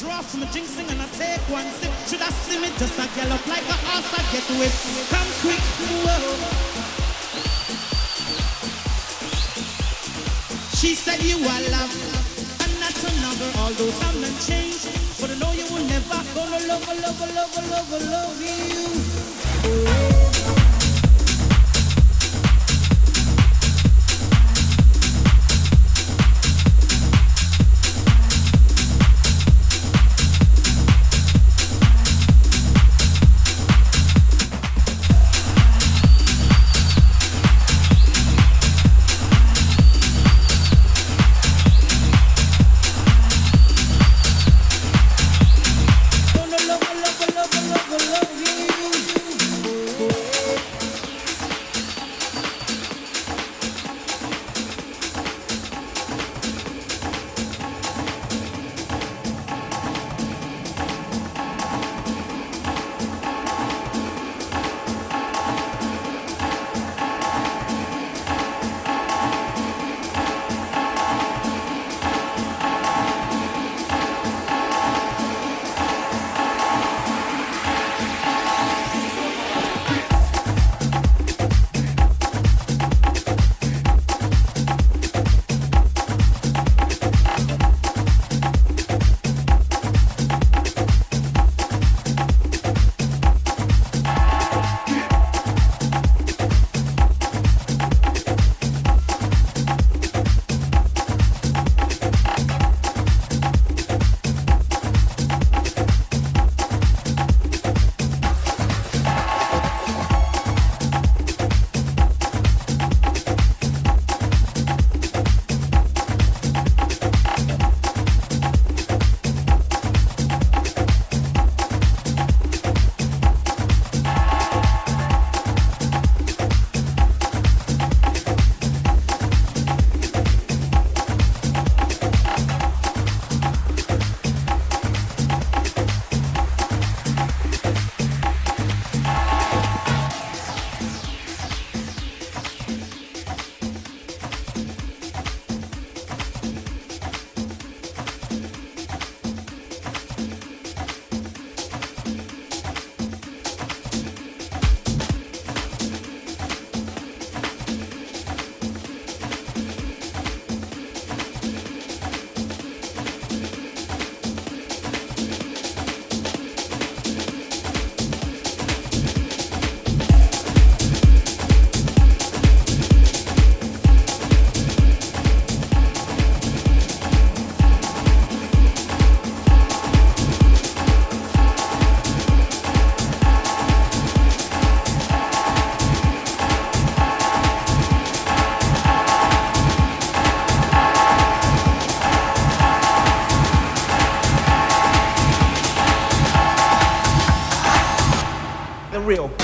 Draw me, a drink sing and I take one sip. Should I see me just a gallop like a horse I get whipped? Come quick, whoa. She said you are love and not another. Although some men change, but I know you will never gonna love, love, love, love, love, love you. Whoa.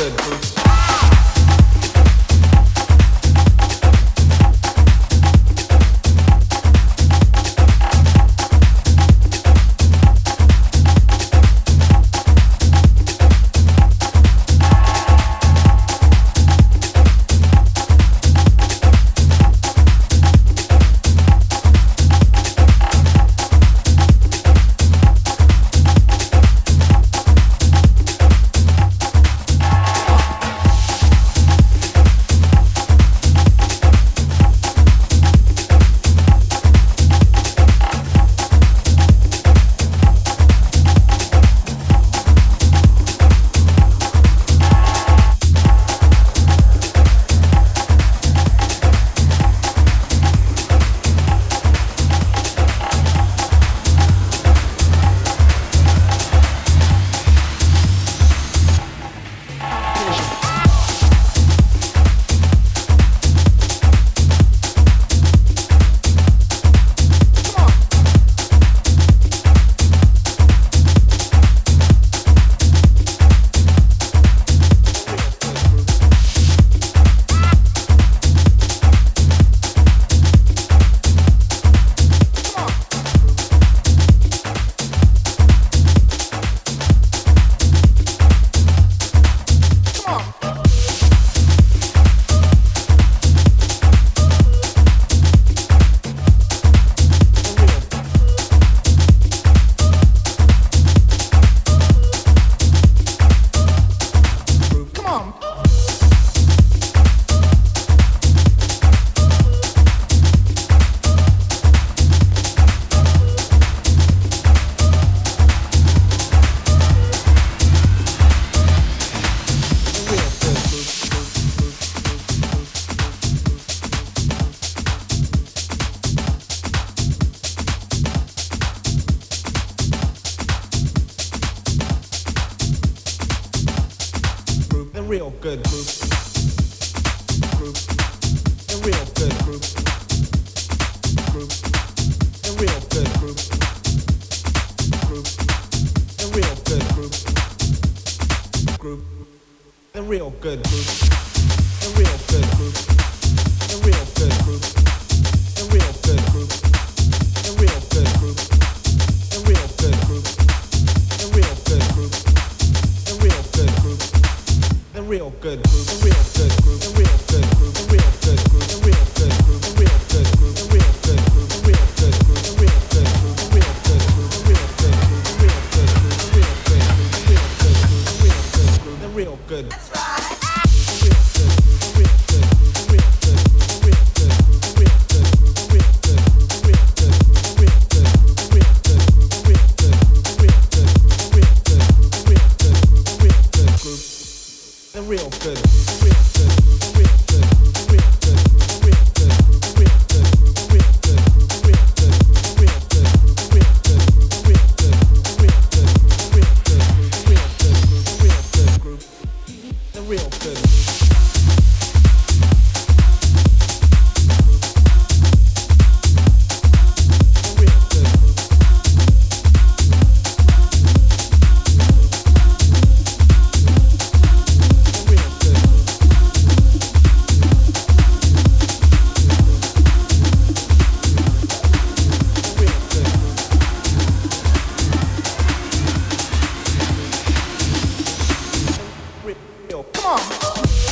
Good. Oh.